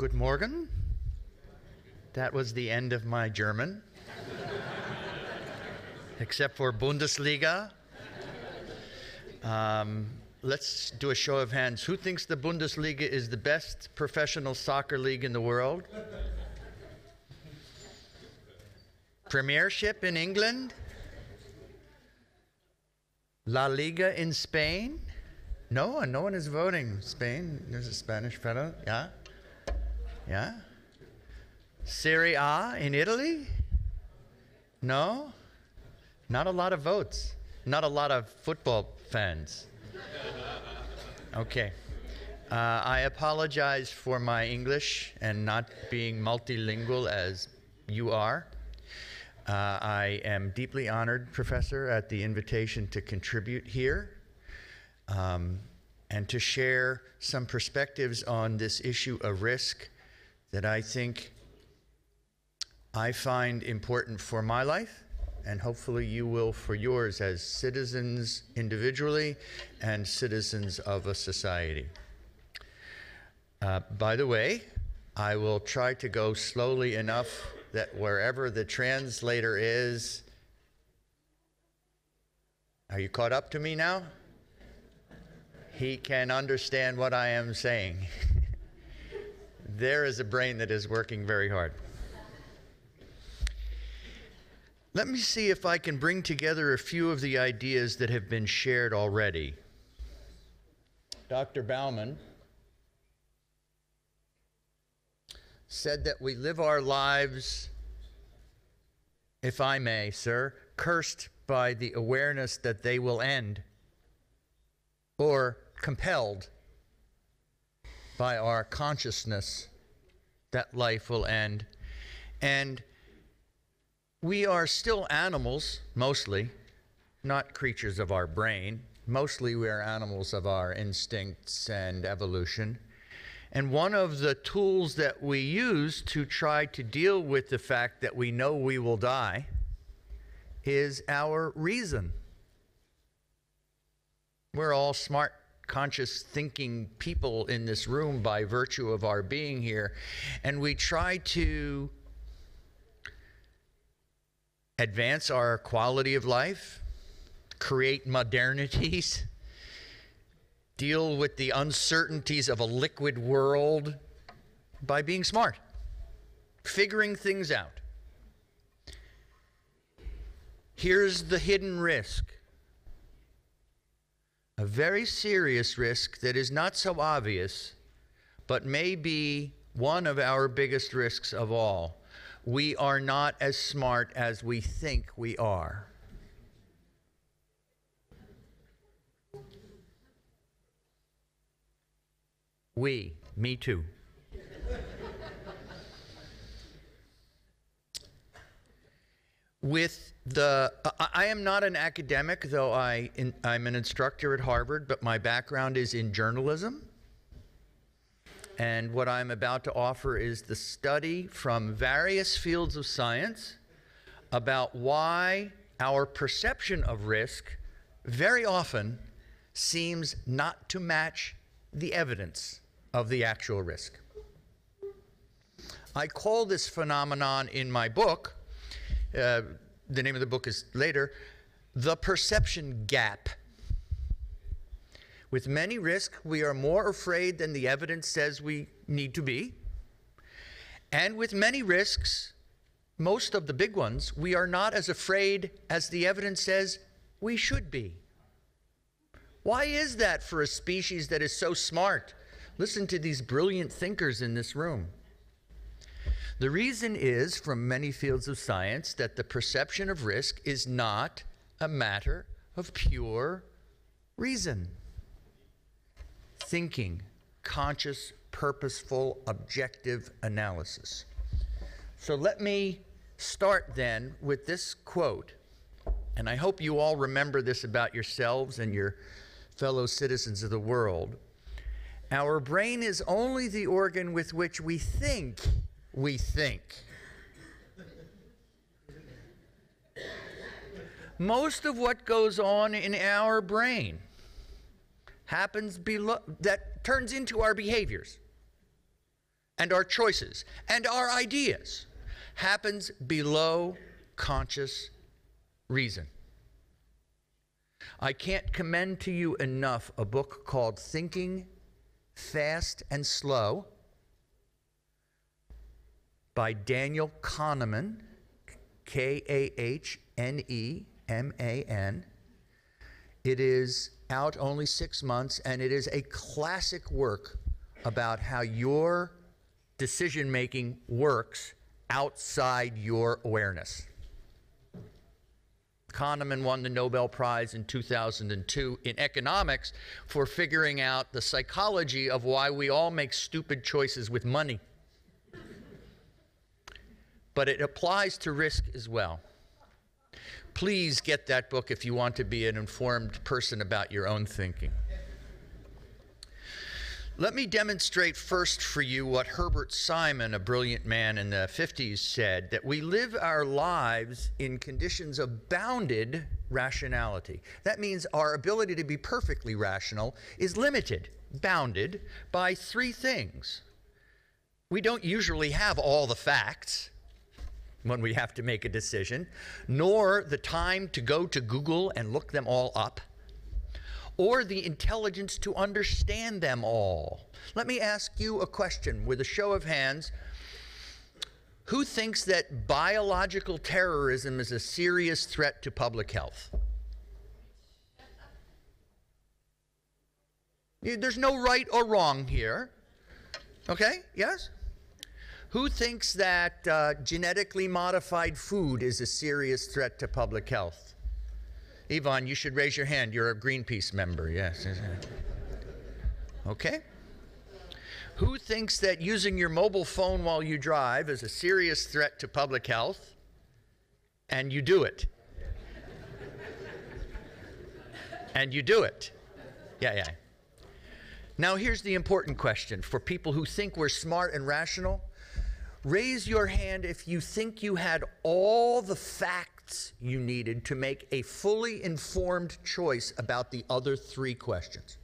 Good Morgen. That was the end of my German. Except for Bundesliga. Um, let's do a show of hands. Who thinks the Bundesliga is the best professional soccer league in the world? Premiership in England? La Liga in Spain? No one, no one is voting. Spain, there's a Spanish fellow. Yeah? Yeah? Serie A in Italy? No? Not a lot of votes. Not a lot of football fans. Okay. Uh, I apologize for my English and not being multilingual as you are. Uh, I am deeply honored, Professor, at the invitation to contribute here um, and to share some perspectives on this issue of risk that I think I find important for my life, and hopefully you will for yours as citizens individually and citizens of a society. Uh, by the way, I will try to go slowly enough that wherever the translator is, are you caught up to me now? He can understand what I am saying. there is a brain that is working very hard. Let me see if I can bring together a few of the ideas that have been shared already. Dr. Bauman said that we live our lives, if I may, sir, cursed by the awareness that they will end, or compelled by our consciousness that life will end. And we are still animals, mostly, not creatures of our brain. Mostly, we are animals of our instincts and evolution. And one of the tools that we use to try to deal with the fact that we know we will die is our reason. We're all smart, conscious thinking people in this room by virtue of our being here. And we try to advance our quality of life, create modernities, deal with the uncertainties of a liquid world by being smart, figuring things out. Here's the hidden risk a very serious risk that is not so obvious, but may be one of our biggest risks of all we are not as smart as we think we are. We, me too. With the, I am not an academic, though I, in, I'm an instructor at Harvard, but my background is in journalism. And what I'm about to offer is the study from various fields of science about why our perception of risk very often seems not to match the evidence of the actual risk. I call this phenomenon in my book, uh, the name of the book is later, the perception gap. With many risks, we are more afraid than the evidence says we need to be. And with many risks, most of the big ones, we are not as afraid as the evidence says we should be. Why is that for a species that is so smart? Listen to these brilliant thinkers in this room. The reason is, from many fields of science, that the perception of risk is not a matter of pure reason thinking, conscious, purposeful, objective analysis. So let me start then with this quote, and I hope you all remember this about yourselves and your fellow citizens of the world. Our brain is only the organ with which we think we think. Most of what goes on in our brain happens below, that turns into our behaviors. and our choices and our ideas happens below conscious reason. I can't commend to you enough a book called Thinking Fast and Slow by Daniel Kahneman, K A H N E M A N. It is out only six months, and it is a classic work about how your decision making works outside your awareness. Kahneman won the Nobel Prize in 2002 in economics for figuring out the psychology of why we all make stupid choices with money. But it applies to risk as well. Please get that book if you want to be an informed person about your own thinking. Let me demonstrate first for you what Herbert Simon, a brilliant man in the 50s, said that we live our lives in conditions of bounded rationality. That means our ability to be perfectly rational is limited, bounded by three things. We don't usually have all the facts when we have to make a decision, nor the time to go to Google and look them all up or the intelligence to understand them all. Let me ask you a question with a show of hands. Who thinks that biological terrorism is a serious threat to public health? There's no right or wrong here. Okay? Yes? Who thinks that uh, genetically modified food is a serious threat to public health? Yvonne, you should raise your hand. You're a Greenpeace member. Yes. Okay. Who thinks that using your mobile phone while you drive is a serious threat to public health? And you do it. and you do it. Yeah, yeah. Now, here's the important question for people who think we're smart and rational. Raise your hand if you think you had all the facts you needed to make a fully informed choice about the other three questions.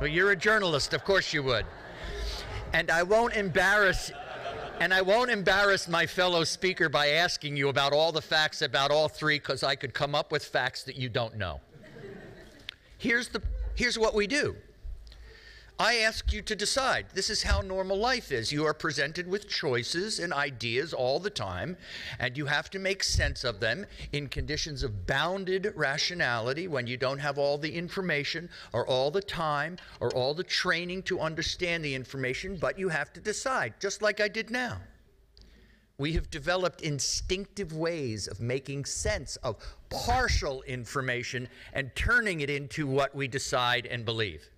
well, you're a journalist, of course you would. And I won't embarrass and I won't embarrass my fellow speaker by asking you about all the facts about all three because I could come up with facts that you don't know. Here's the here's what we do. I ask you to decide. This is how normal life is. You are presented with choices and ideas all the time, and you have to make sense of them in conditions of bounded rationality when you don't have all the information or all the time or all the training to understand the information, but you have to decide, just like I did now. We have developed instinctive ways of making sense of partial information and turning it into what we decide and believe.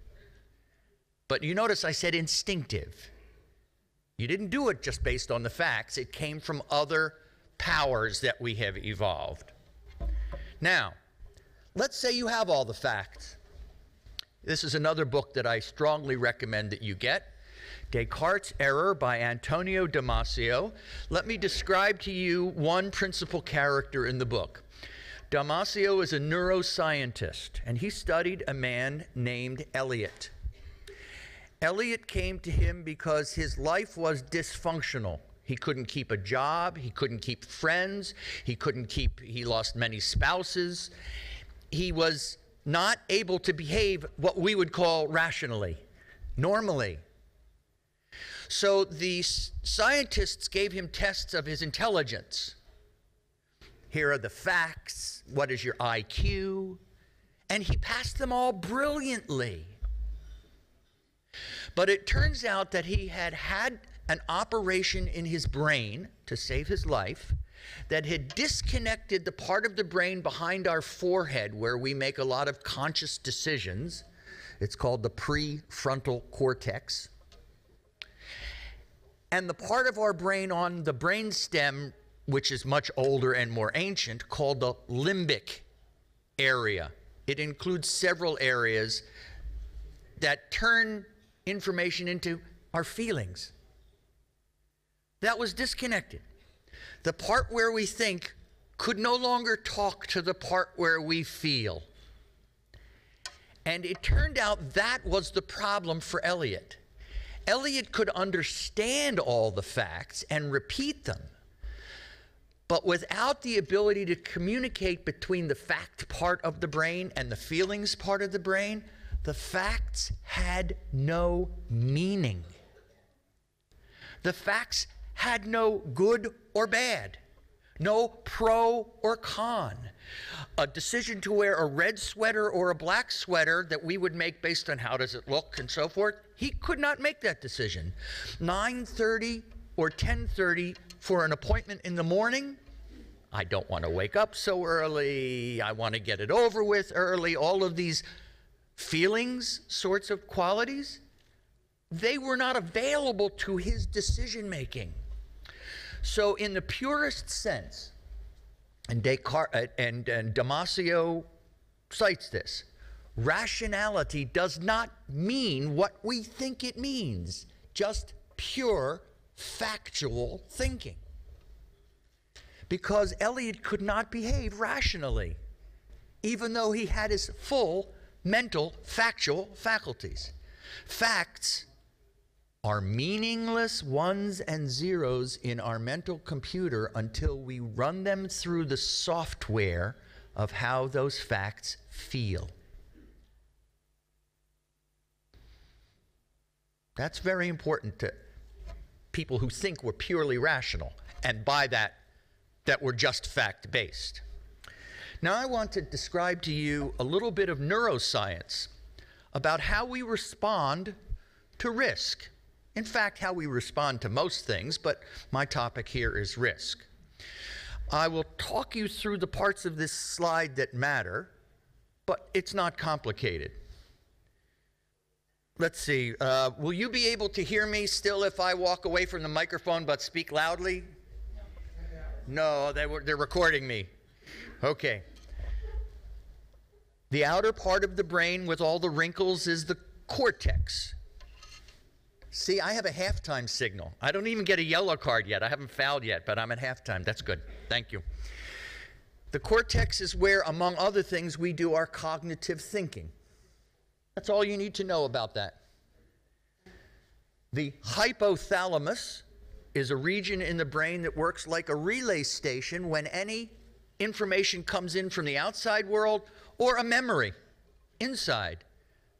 But you notice I said instinctive. You didn't do it just based on the facts, it came from other powers that we have evolved. Now, let's say you have all the facts. This is another book that I strongly recommend that you get. Descartes' Error by Antonio Damasio. Let me describe to you one principal character in the book. Damasio is a neuroscientist, and he studied a man named Elliot. Elliot came to him because his life was dysfunctional. He couldn't keep a job, he couldn't keep friends, he couldn't keep, he lost many spouses. He was not able to behave what we would call rationally, normally. So the scientists gave him tests of his intelligence. Here are the facts. What is your IQ? And he passed them all brilliantly. But it turns out that he had had an operation in his brain to save his life that had disconnected the part of the brain behind our forehead where we make a lot of conscious decisions. It's called the prefrontal cortex. And the part of our brain on the brain stem, which is much older and more ancient, called the limbic area. It includes several areas that turn information into our feelings. That was disconnected. The part where we think could no longer talk to the part where we feel. And it turned out that was the problem for Elliot. Elliot could understand all the facts and repeat them. But without the ability to communicate between the fact part of the brain and the feelings part of the brain, the facts had no meaning. The facts had no good or bad, no pro or con. A decision to wear a red sweater or a black sweater that we would make based on how does it look and so forth, he could not make that decision. 9:30 or 10:30 for an appointment in the morning. I don't want to wake up so early. I want to get it over with early. All of these feelings, sorts of qualities, they were not available to his decision making. So, in the purest sense, and Descartes uh, and, and Damasio cites this, rationality does not mean what we think it means, just pure factual thinking. Because Elliot could not behave rationally, even though he had his full mental, factual faculties. Facts are meaningless ones and zeros in our mental computer until we run them through the software of how those facts feel. That's very important to people who think we're purely rational, and by that, that we're just fact based. Now, I want to describe to you a little bit of neuroscience about how we respond to risk. In fact, how we respond to most things, but my topic here is risk. I will talk you through the parts of this slide that matter, but it's not complicated. Let's see. Uh, will you be able to hear me still if I walk away from the microphone but speak loudly? No, they were, they're recording me. Okay. The outer part of the brain with all the wrinkles is the cortex. See, I have a halftime signal. I don't even get a yellow card yet. I haven't fouled yet, but I'm at halftime. That's good. Thank you. The cortex is where, among other things, we do our cognitive thinking. That's all you need to know about that. The hypothalamus is a region in the brain that works like a relay station when any information comes in from the outside world or a memory inside.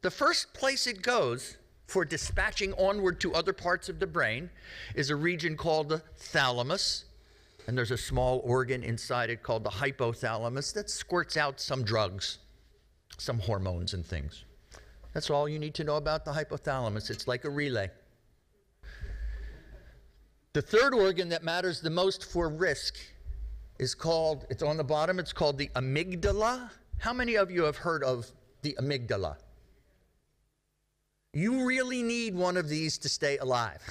The first place it goes for dispatching onward to other parts of the brain is a region called the thalamus. And there's a small organ inside it called the hypothalamus that squirts out some drugs, some hormones and things. That's all you need to know about the hypothalamus. It's like a relay. The third organ that matters the most for risk is called, it's on the bottom, it's called the amygdala. How many of you have heard of the amygdala? You really need one of these to stay alive.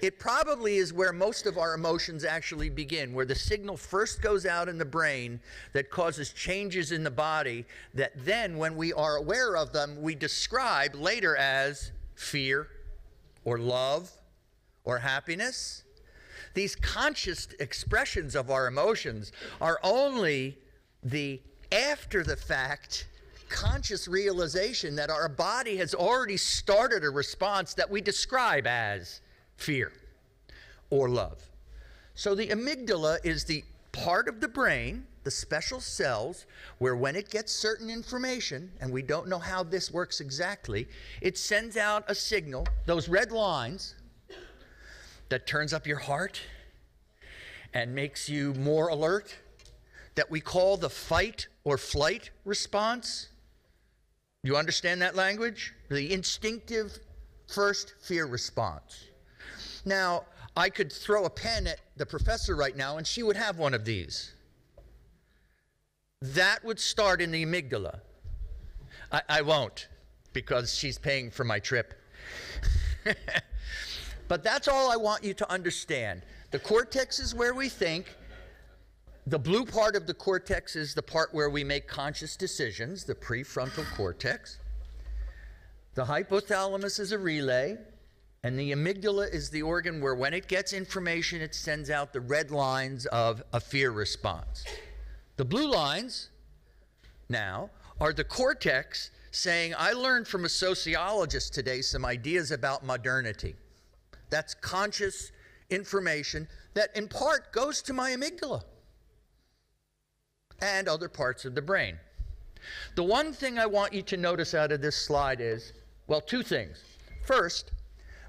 It probably is where most of our emotions actually begin, where the signal first goes out in the brain that causes changes in the body that then, when we are aware of them, we describe later as fear or love or happiness. These conscious expressions of our emotions are only the after the fact conscious realization that our body has already started a response that we describe as fear or love. So the amygdala is the part of the brain, the special cells, where when it gets certain information, and we don't know how this works exactly, it sends out a signal, those red lines, that turns up your heart and makes you more alert, that we call the fight or flight response. You understand that language? The instinctive first fear response. Now, I could throw a pen at the professor right now and she would have one of these. That would start in the amygdala. I, I won't because she's paying for my trip. but that's all I want you to understand. The cortex is where we think, the blue part of the cortex is the part where we make conscious decisions, the prefrontal cortex. The hypothalamus is a relay, and the amygdala is the organ where, when it gets information, it sends out the red lines of a fear response. The blue lines now are the cortex saying, I learned from a sociologist today some ideas about modernity. That's conscious information that in part goes to my amygdala and other parts of the brain. The one thing I want you to notice out of this slide is well, two things. First,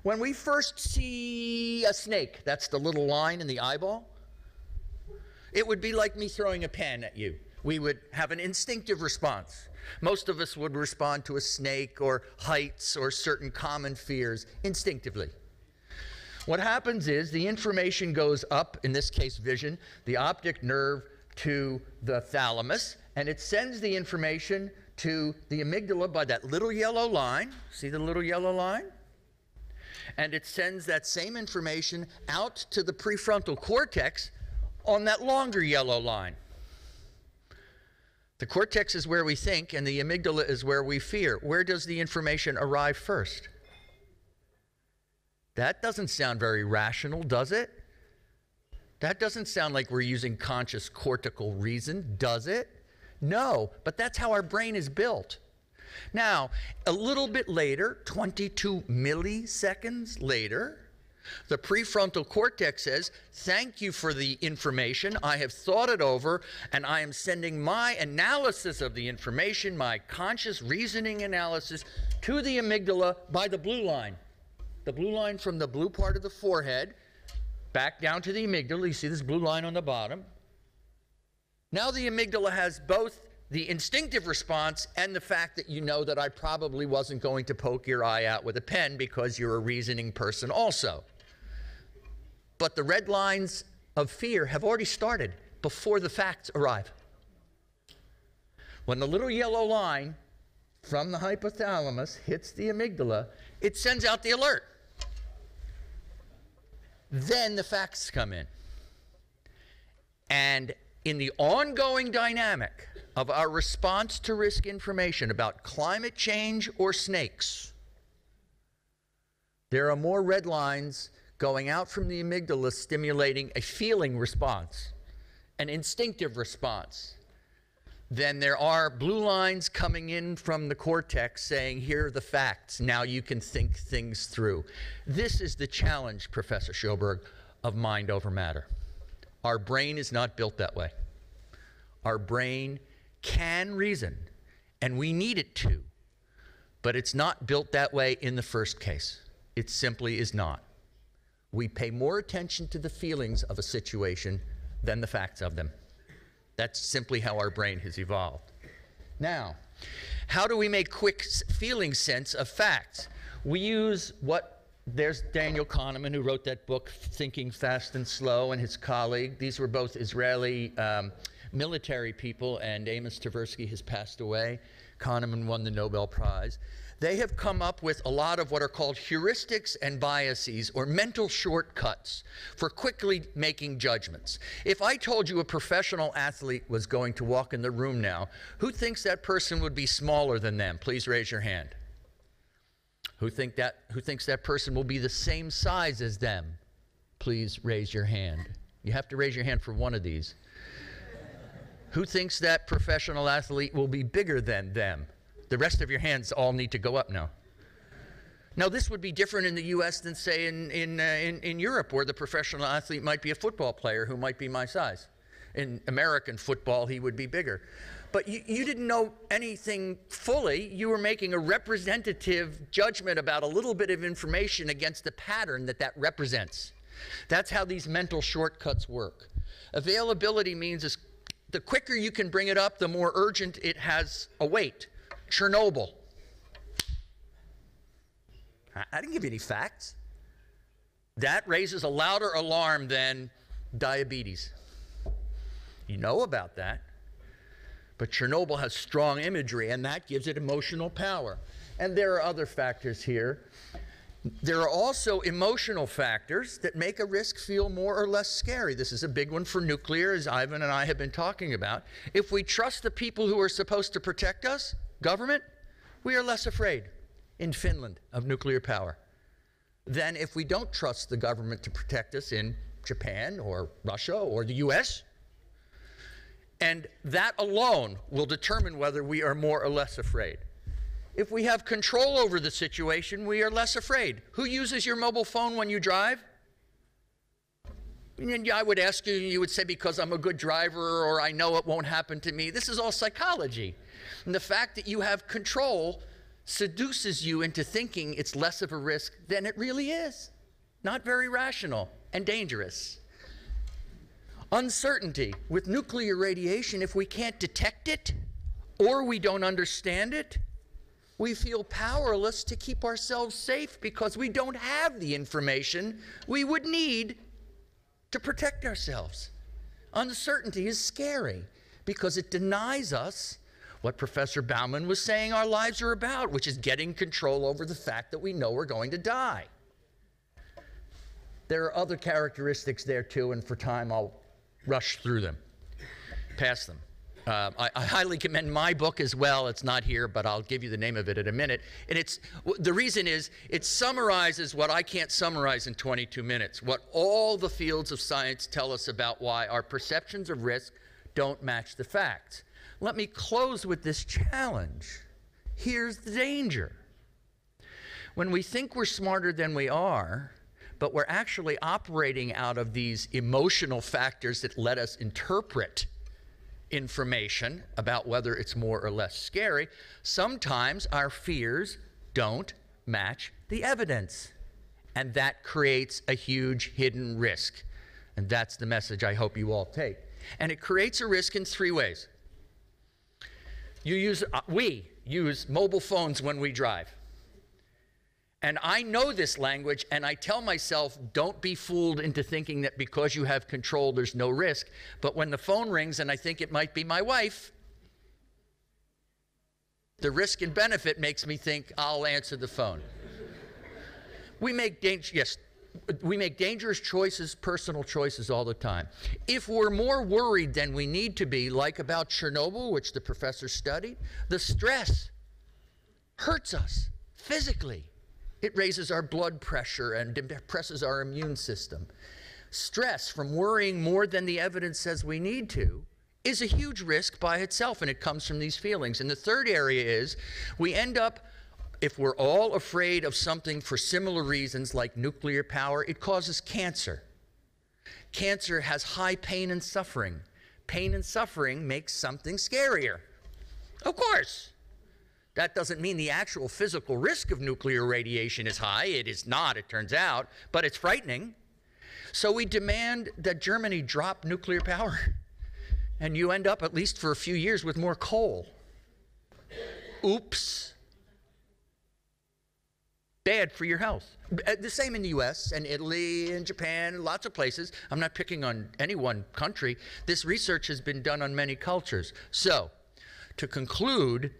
when we first see a snake, that's the little line in the eyeball, it would be like me throwing a pen at you. We would have an instinctive response. Most of us would respond to a snake or heights or certain common fears instinctively. What happens is the information goes up, in this case, vision, the optic nerve to the thalamus, and it sends the information to the amygdala by that little yellow line. See the little yellow line? And it sends that same information out to the prefrontal cortex on that longer yellow line. The cortex is where we think, and the amygdala is where we fear. Where does the information arrive first? That doesn't sound very rational, does it? That doesn't sound like we're using conscious cortical reason, does it? No, but that's how our brain is built. Now, a little bit later, 22 milliseconds later, the prefrontal cortex says, Thank you for the information. I have thought it over, and I am sending my analysis of the information, my conscious reasoning analysis, to the amygdala by the blue line. The blue line from the blue part of the forehead back down to the amygdala. You see this blue line on the bottom. Now the amygdala has both the instinctive response and the fact that you know that I probably wasn't going to poke your eye out with a pen because you're a reasoning person also. But the red lines of fear have already started before the facts arrive. When the little yellow line from the hypothalamus hits the amygdala, it sends out the alert. Then the facts come in. And in the ongoing dynamic of our response to risk information about climate change or snakes, there are more red lines going out from the amygdala stimulating a feeling response, an instinctive response. Then there are blue lines coming in from the cortex saying, Here are the facts. Now you can think things through. This is the challenge, Professor Sjoberg, of mind over matter. Our brain is not built that way. Our brain can reason, and we need it to, but it's not built that way in the first case. It simply is not we pay more attention to the feelings of a situation than the facts of them. That's simply how our brain has evolved. Now, how do we make quick feeling sense of facts? We use what there's Daniel Kahneman, who wrote that book, Thinking Fast and Slow, and his colleague. These were both Israeli um, military people, and Amos Tversky has passed away. Kahneman won the Nobel Prize they have come up with a lot of what are called heuristics and biases or mental shortcuts for quickly making judgments. If I told you a professional athlete was going to walk in the room now, who thinks that person would be smaller than them? Please raise your hand. Who, think that, who thinks that person will be the same size as them? Please raise your hand. You have to raise your hand for one of these. who thinks that professional athlete will be bigger than them? The rest of your hands all need to go up now. Now, this would be different in the US than, say, in, in, uh, in, in Europe, where the professional athlete might be a football player who might be my size. In American football, he would be bigger. But you, you didn't know anything fully. You were making a representative judgment about a little bit of information against the pattern that that represents. That's how these mental shortcuts work. Availability means is the quicker you can bring it up, the more urgent it has a weight. Chernobyl. I didn't give you any facts. That raises a louder alarm than diabetes. You know about that. But Chernobyl has strong imagery, and that gives it emotional power. And there are other factors here. There are also emotional factors that make a risk feel more or less scary. This is a big one for nuclear, as Ivan and I have been talking about. If we trust the people who are supposed to protect us, government, we are less afraid in Finland of nuclear power than if we don't trust the government to protect us in Japan or Russia or the US. And that alone will determine whether we are more or less afraid. If we have control over the situation, we are less afraid. Who uses your mobile phone when you drive? And I would ask you, you would say, because I'm a good driver or I know it won't happen to me. This is all psychology. And the fact that you have control seduces you into thinking it's less of a risk than it really is. Not very rational and dangerous. Uncertainty. With nuclear radiation, if we can't detect it or we don't understand it, we feel powerless to keep ourselves safe because we don't have the information we would need to protect ourselves. Uncertainty is scary because it denies us what Professor Bauman was saying our lives are about, which is getting control over the fact that we know we're going to die. There are other characteristics there too, and for time I'll rush through them, pass them. Uh, I, I, highly commend my book as well. It's not here, but I'll give you the name of it in a minute. And it's the reason is it summarizes what I can't summarize in 22 minutes. What all the fields of science tell us about why our perceptions of risk don't match the facts. Let me close with this challenge. Here's the danger. When we think we're smarter than we are, but we're actually operating out of these emotional factors that let us interpret information about whether it's more or less scary, sometimes our fears don't match the evidence. And that creates a huge hidden risk. And that's the message I hope you all take. And it creates a risk in three ways. You use, uh, we use mobile phones when we drive. And I know this language, and I tell myself, don't be fooled into thinking that because you have control, there's no risk. But when the phone rings and I think it might be my wife, the risk and benefit makes me think I'll answer the phone. we make yes, we make dangerous choices, personal choices all the time. If we're more worried than we need to be, like about Chernobyl, which the professor studied, the stress hurts us physically. It raises our blood pressure and depresses our immune system. Stress from worrying more than the evidence says we need to is a huge risk by itself, and it comes from these feelings. And the third area is we end up, if we're all afraid of something for similar reasons, like nuclear power, it causes cancer. Cancer has high pain and suffering. Pain and suffering makes something scarier. Of course. That doesn't mean the actual physical risk of nuclear radiation is high. It is not, it turns out, but it's frightening. So we demand that Germany drop nuclear power. And you end up, at least for a few years, with more coal. Oops. Bad for your health. Uh, the same in the US and Italy and Japan and lots of places. I'm not picking on any one country. This research has been done on many cultures. So, to conclude,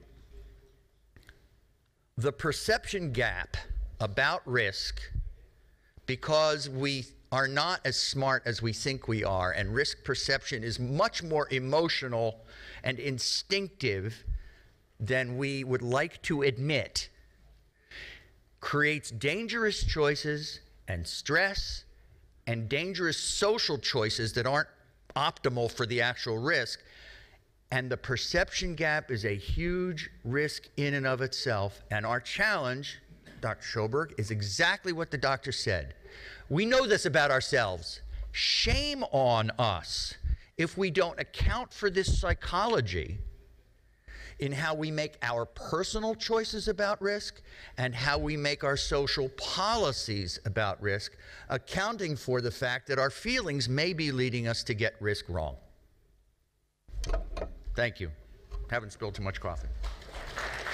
the perception gap about risk because we are not as smart as we think we are, and risk perception is much more emotional and instinctive than we would like to admit, creates dangerous choices and stress and dangerous social choices that aren't optimal for the actual risk and the perception gap is a huge risk in and of itself. And our challenge, Dr. Sjoberg, is exactly what the doctor said. We know this about ourselves. Shame on us if we don't account for this psychology in how we make our personal choices about risk and how we make our social policies about risk, accounting for the fact that our feelings may be leading us to get risk wrong. Thank you. Haven't spilled too much coffee.